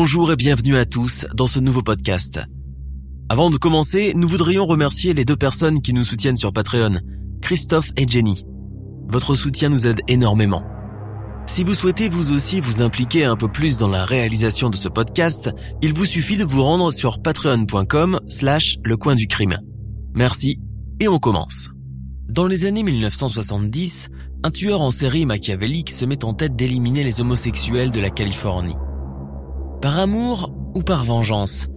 Bonjour et bienvenue à tous dans ce nouveau podcast. Avant de commencer, nous voudrions remercier les deux personnes qui nous soutiennent sur Patreon, Christophe et Jenny. Votre soutien nous aide énormément. Si vous souhaitez vous aussi vous impliquer un peu plus dans la réalisation de ce podcast, il vous suffit de vous rendre sur patreon.com slash le coin du crime. Merci et on commence. Dans les années 1970, un tueur en série machiavélique se met en tête d'éliminer les homosexuels de la Californie. Par amour ou par vengeance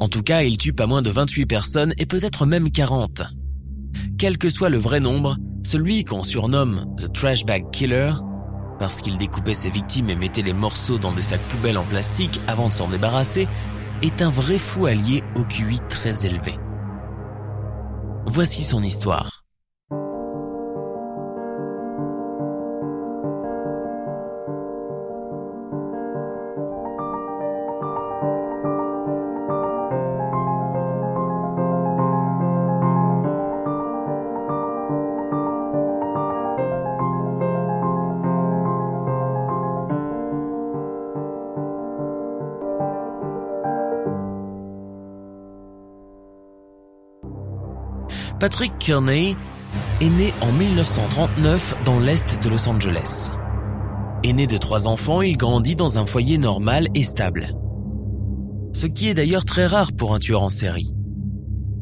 En tout cas, il tue pas moins de 28 personnes et peut-être même 40. Quel que soit le vrai nombre, celui qu'on surnomme The Trash Bag Killer, parce qu'il découpait ses victimes et mettait les morceaux dans des sacs poubelles en plastique avant de s'en débarrasser, est un vrai fou allié au QI très élevé. Voici son histoire. Patrick Kearney est né en 1939 dans l'est de Los Angeles. Aîné de trois enfants, il grandit dans un foyer normal et stable. Ce qui est d'ailleurs très rare pour un tueur en série.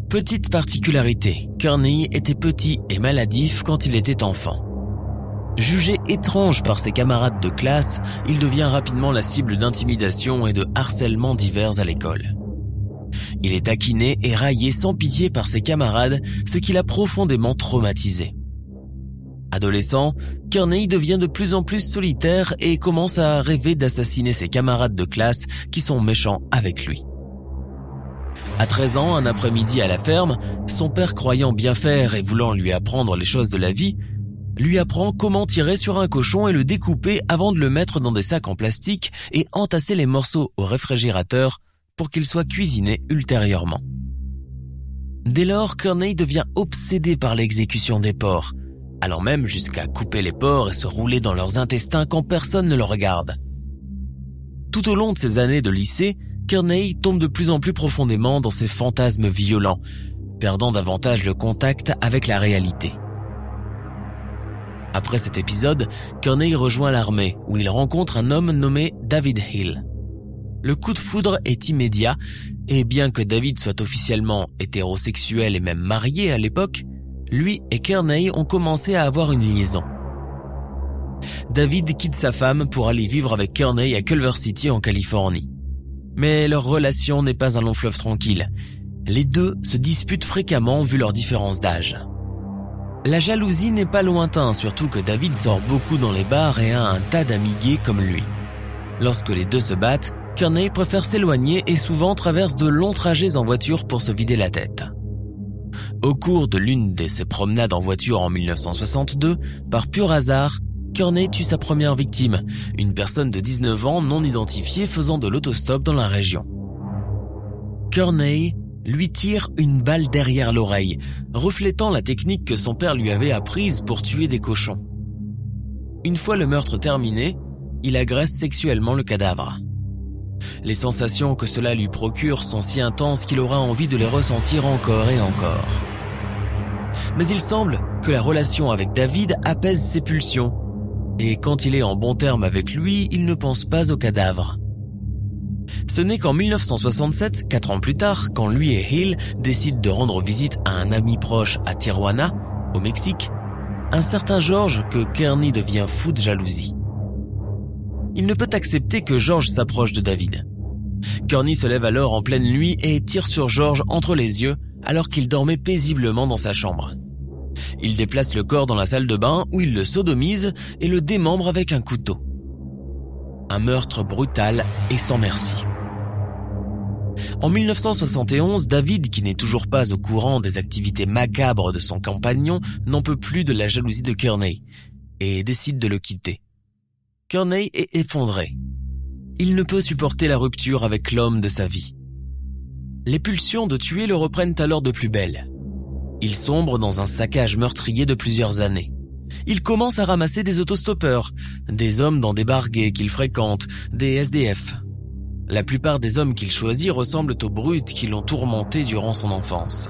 Petite particularité, Kearney était petit et maladif quand il était enfant. Jugé étrange par ses camarades de classe, il devient rapidement la cible d'intimidation et de harcèlement divers à l'école. Il est taquiné et raillé sans pitié par ses camarades, ce qui l'a profondément traumatisé. Adolescent, Kearney devient de plus en plus solitaire et commence à rêver d'assassiner ses camarades de classe qui sont méchants avec lui. À 13 ans, un après-midi à la ferme, son père croyant bien faire et voulant lui apprendre les choses de la vie, lui apprend comment tirer sur un cochon et le découper avant de le mettre dans des sacs en plastique et entasser les morceaux au réfrigérateur pour qu'il soit cuisiné ultérieurement. Dès lors, Kearney devient obsédé par l'exécution des porcs, allant même jusqu'à couper les porcs et se rouler dans leurs intestins quand personne ne le regarde. Tout au long de ses années de lycée, Kearney tombe de plus en plus profondément dans ses fantasmes violents, perdant davantage le contact avec la réalité. Après cet épisode, Kearney rejoint l'armée où il rencontre un homme nommé David Hill. Le coup de foudre est immédiat et bien que David soit officiellement hétérosexuel et même marié à l'époque, lui et Kearney ont commencé à avoir une liaison. David quitte sa femme pour aller vivre avec Kearney à Culver City en Californie. Mais leur relation n'est pas un long fleuve tranquille. Les deux se disputent fréquemment vu leur différence d'âge. La jalousie n'est pas lointain, surtout que David sort beaucoup dans les bars et a un tas d'amis gays comme lui. Lorsque les deux se battent, Kearney préfère s'éloigner et souvent traverse de longs trajets en voiture pour se vider la tête. Au cours de l'une de ses promenades en voiture en 1962, par pur hasard, Kearney tue sa première victime, une personne de 19 ans non identifiée faisant de l'autostop dans la région. Kearney lui tire une balle derrière l'oreille, reflétant la technique que son père lui avait apprise pour tuer des cochons. Une fois le meurtre terminé, il agresse sexuellement le cadavre. Les sensations que cela lui procure sont si intenses qu'il aura envie de les ressentir encore et encore. Mais il semble que la relation avec David apaise ses pulsions, et quand il est en bon terme avec lui, il ne pense pas au cadavre. Ce n'est qu'en 1967, quatre ans plus tard, quand lui et Hill décident de rendre visite à un ami proche à Tijuana, au Mexique, un certain George que Kearney devient fou de jalousie. Il ne peut accepter que George s'approche de David. Kearney se lève alors en pleine nuit et tire sur George entre les yeux alors qu'il dormait paisiblement dans sa chambre. Il déplace le corps dans la salle de bain où il le sodomise et le démembre avec un couteau. Un meurtre brutal et sans merci. En 1971, David, qui n'est toujours pas au courant des activités macabres de son compagnon, n'en peut plus de la jalousie de Kearney et décide de le quitter. Kearney est effondré. Il ne peut supporter la rupture avec l'homme de sa vie. Les pulsions de tuer le reprennent alors de plus belle. Il sombre dans un saccage meurtrier de plusieurs années. Il commence à ramasser des autostoppeurs, des hommes dans des barguets qu'il fréquente, des SDF, la plupart des hommes qu'il choisit ressemblent aux brutes qui l'ont tourmenté durant son enfance.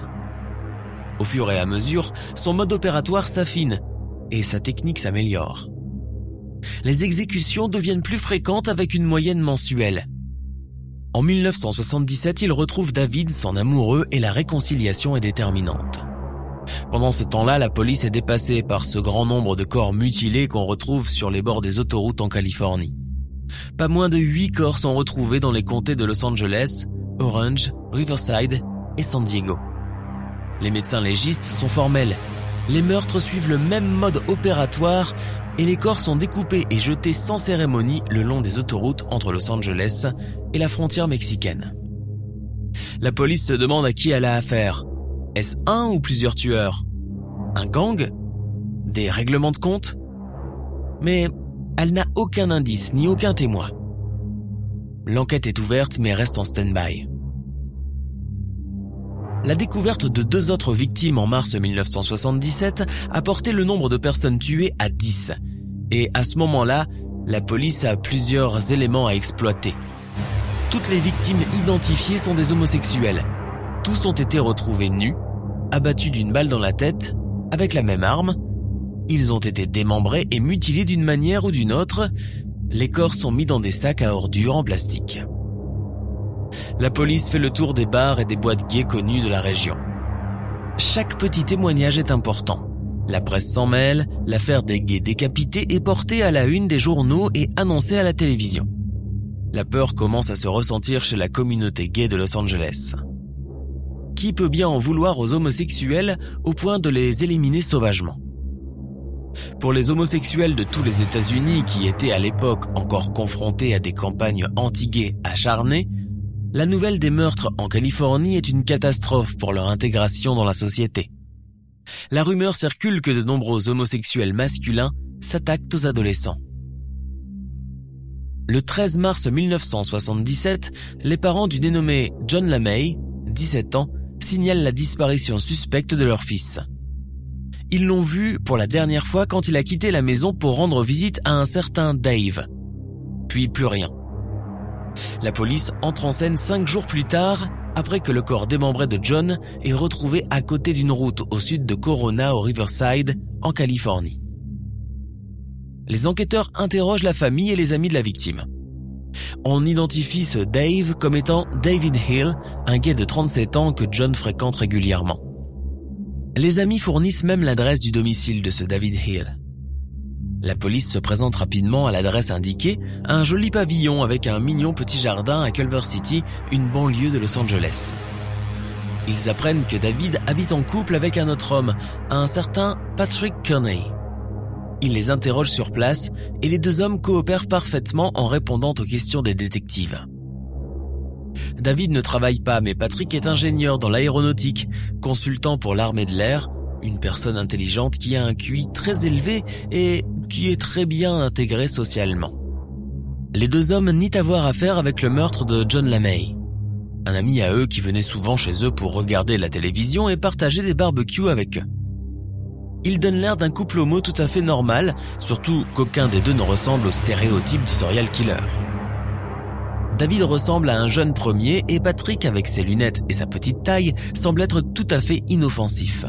Au fur et à mesure, son mode opératoire s'affine et sa technique s'améliore. Les exécutions deviennent plus fréquentes avec une moyenne mensuelle. En 1977, il retrouve David, son amoureux, et la réconciliation est déterminante. Pendant ce temps-là, la police est dépassée par ce grand nombre de corps mutilés qu'on retrouve sur les bords des autoroutes en Californie. Pas moins de huit corps sont retrouvés dans les comtés de Los Angeles, Orange, Riverside et San Diego. Les médecins légistes sont formels. Les meurtres suivent le même mode opératoire et les corps sont découpés et jetés sans cérémonie le long des autoroutes entre Los Angeles et la frontière mexicaine. La police se demande à qui elle a affaire. Est-ce un ou plusieurs tueurs? Un gang? Des règlements de compte? Mais elle n'a aucun indice ni aucun témoin. L'enquête est ouverte mais reste en stand-by. La découverte de deux autres victimes en mars 1977 a porté le nombre de personnes tuées à 10. Et à ce moment-là, la police a plusieurs éléments à exploiter. Toutes les victimes identifiées sont des homosexuels. Tous ont été retrouvés nus, abattus d'une balle dans la tête, avec la même arme, ils ont été démembrés et mutilés d'une manière ou d'une autre. Les corps sont mis dans des sacs à ordures en plastique. La police fait le tour des bars et des boîtes gays connues de la région. Chaque petit témoignage est important. La presse s'en mêle, l'affaire des gays décapités est portée à la une des journaux et annoncée à la télévision. La peur commence à se ressentir chez la communauté gay de Los Angeles. Qui peut bien en vouloir aux homosexuels au point de les éliminer sauvagement? Pour les homosexuels de tous les États-Unis qui étaient à l'époque encore confrontés à des campagnes anti-gays acharnées, la nouvelle des meurtres en Californie est une catastrophe pour leur intégration dans la société. La rumeur circule que de nombreux homosexuels masculins s'attaquent aux adolescents. Le 13 mars 1977, les parents du dénommé John LaMay, 17 ans, signalent la disparition suspecte de leur fils. Ils l'ont vu pour la dernière fois quand il a quitté la maison pour rendre visite à un certain Dave. Puis plus rien. La police entre en scène cinq jours plus tard, après que le corps démembré de John est retrouvé à côté d'une route au sud de Corona au Riverside, en Californie. Les enquêteurs interrogent la famille et les amis de la victime. On identifie ce Dave comme étant David Hill, un gay de 37 ans que John fréquente régulièrement. Les amis fournissent même l'adresse du domicile de ce David Hill. La police se présente rapidement à l'adresse indiquée, un joli pavillon avec un mignon petit jardin à Culver City, une banlieue de Los Angeles. Ils apprennent que David habite en couple avec un autre homme, un certain Patrick Kearney. Ils les interrogent sur place et les deux hommes coopèrent parfaitement en répondant aux questions des détectives. David ne travaille pas, mais Patrick est ingénieur dans l'aéronautique, consultant pour l'armée de l'air, une personne intelligente qui a un QI très élevé et qui est très bien intégré socialement. Les deux hommes nient avoir affaire avec le meurtre de John LaMay. Un ami à eux qui venait souvent chez eux pour regarder la télévision et partager des barbecues avec eux. Ils donnent l'air d'un couple homo tout à fait normal, surtout qu'aucun des deux ne ressemble au stéréotype du serial killer. David ressemble à un jeune premier et Patrick, avec ses lunettes et sa petite taille, semble être tout à fait inoffensif.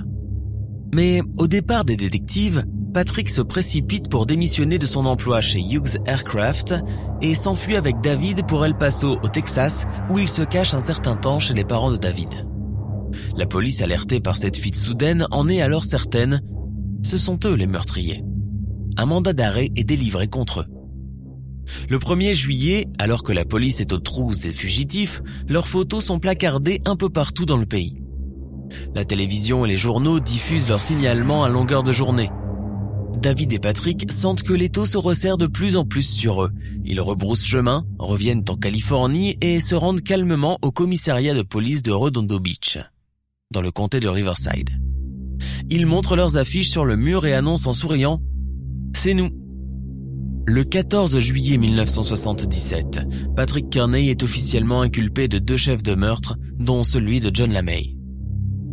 Mais au départ des détectives, Patrick se précipite pour démissionner de son emploi chez Hughes Aircraft et s'enfuit avec David pour El Paso, au Texas, où il se cache un certain temps chez les parents de David. La police alertée par cette fuite soudaine en est alors certaine, ce sont eux les meurtriers. Un mandat d'arrêt est délivré contre eux. Le 1er juillet, alors que la police est aux trousses des fugitifs, leurs photos sont placardées un peu partout dans le pays. La télévision et les journaux diffusent leurs signalements à longueur de journée. David et Patrick sentent que l'étau se resserre de plus en plus sur eux. Ils rebroussent chemin, reviennent en Californie et se rendent calmement au commissariat de police de Redondo Beach, dans le comté de Riverside. Ils montrent leurs affiches sur le mur et annoncent en souriant ⁇ C'est nous !⁇ Le 14 juillet 1977, Patrick Kearney est officiellement inculpé de deux chefs de meurtre, dont celui de John LaMay.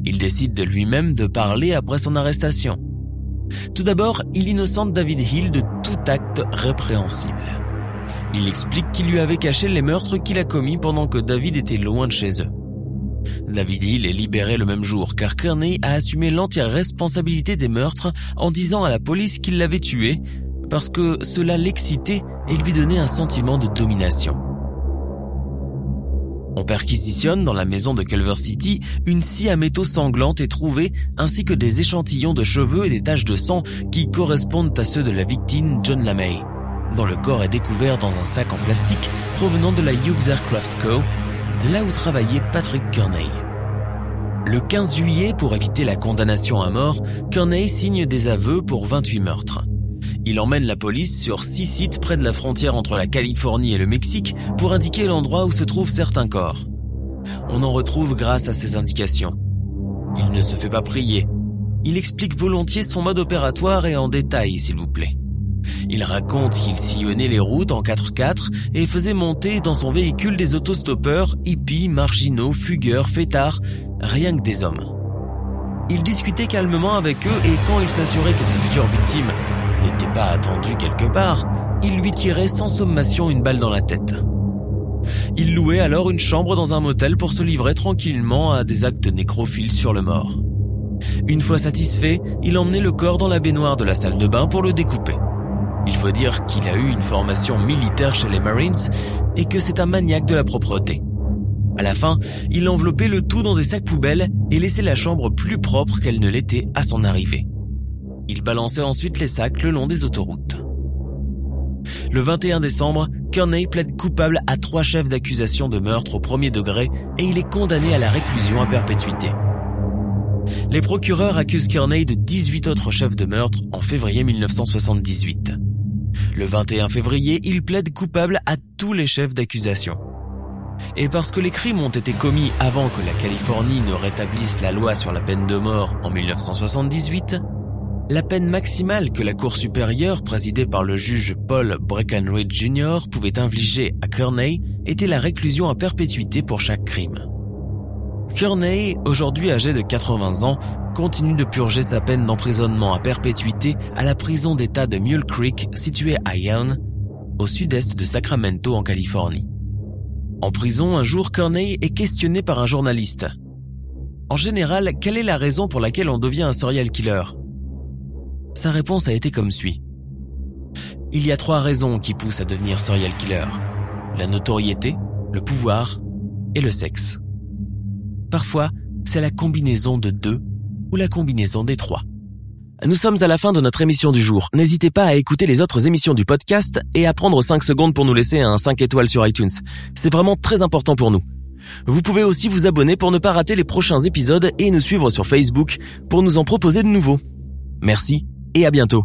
Il décide de lui-même de parler après son arrestation. Tout d'abord, il innocente David Hill de tout acte répréhensible. Il explique qu'il lui avait caché les meurtres qu'il a commis pendant que David était loin de chez eux. David Hill est libéré le même jour car Kearney a assumé l'entière responsabilité des meurtres en disant à la police qu'il l'avait tué parce que cela l'excitait et lui donnait un sentiment de domination. On perquisitionne dans la maison de Culver City une scie à métaux sanglante est trouvée ainsi que des échantillons de cheveux et des taches de sang qui correspondent à ceux de la victime John LaMay, dont le corps est découvert dans un sac en plastique provenant de la Hughes Aircraft Co., là où travaillait Patrick Kearney. Le 15 juillet, pour éviter la condamnation à mort, Kearney signe des aveux pour 28 meurtres. Il emmène la police sur six sites près de la frontière entre la Californie et le Mexique pour indiquer l'endroit où se trouvent certains corps. On en retrouve grâce à ces indications. Il ne se fait pas prier. Il explique volontiers son mode opératoire et en détail, s'il vous plaît. Il raconte qu'il sillonnait les routes en 4x4 et faisait monter dans son véhicule des autostoppeurs, hippies, marginaux, fugueurs, fêtards, rien que des hommes. Il discutait calmement avec eux et quand il s'assurait que sa future victime n'était pas attendu quelque part, il lui tirait sans sommation une balle dans la tête. Il louait alors une chambre dans un motel pour se livrer tranquillement à des actes nécrophiles sur le mort. Une fois satisfait, il emmenait le corps dans la baignoire de la salle de bain pour le découper. Il faut dire qu'il a eu une formation militaire chez les Marines et que c'est un maniaque de la propreté. À la fin, il enveloppait le tout dans des sacs poubelles et laissait la chambre plus propre qu'elle ne l'était à son arrivée. Il balançait ensuite les sacs le long des autoroutes. Le 21 décembre, Kearney plaide coupable à trois chefs d'accusation de meurtre au premier degré et il est condamné à la réclusion à perpétuité. Les procureurs accusent Kearney de 18 autres chefs de meurtre en février 1978. Le 21 février, il plaide coupable à tous les chefs d'accusation. Et parce que les crimes ont été commis avant que la Californie ne rétablisse la loi sur la peine de mort en 1978, la peine maximale que la Cour supérieure, présidée par le juge Paul Breckenridge Jr., pouvait infliger à Kearney était la réclusion à perpétuité pour chaque crime. Kearney, aujourd'hui âgé de 80 ans, continue de purger sa peine d'emprisonnement à perpétuité à la prison d'État de Mule Creek située à Young, au sud-est de Sacramento en Californie. En prison, un jour, Kearney est questionné par un journaliste. En général, quelle est la raison pour laquelle on devient un serial killer? Sa réponse a été comme suit. Il y a trois raisons qui poussent à devenir serial killer. La notoriété, le pouvoir et le sexe. Parfois, c'est la combinaison de deux ou la combinaison des trois. Nous sommes à la fin de notre émission du jour. N'hésitez pas à écouter les autres émissions du podcast et à prendre 5 secondes pour nous laisser un 5 étoiles sur iTunes. C'est vraiment très important pour nous. Vous pouvez aussi vous abonner pour ne pas rater les prochains épisodes et nous suivre sur Facebook pour nous en proposer de nouveaux. Merci et à bientôt.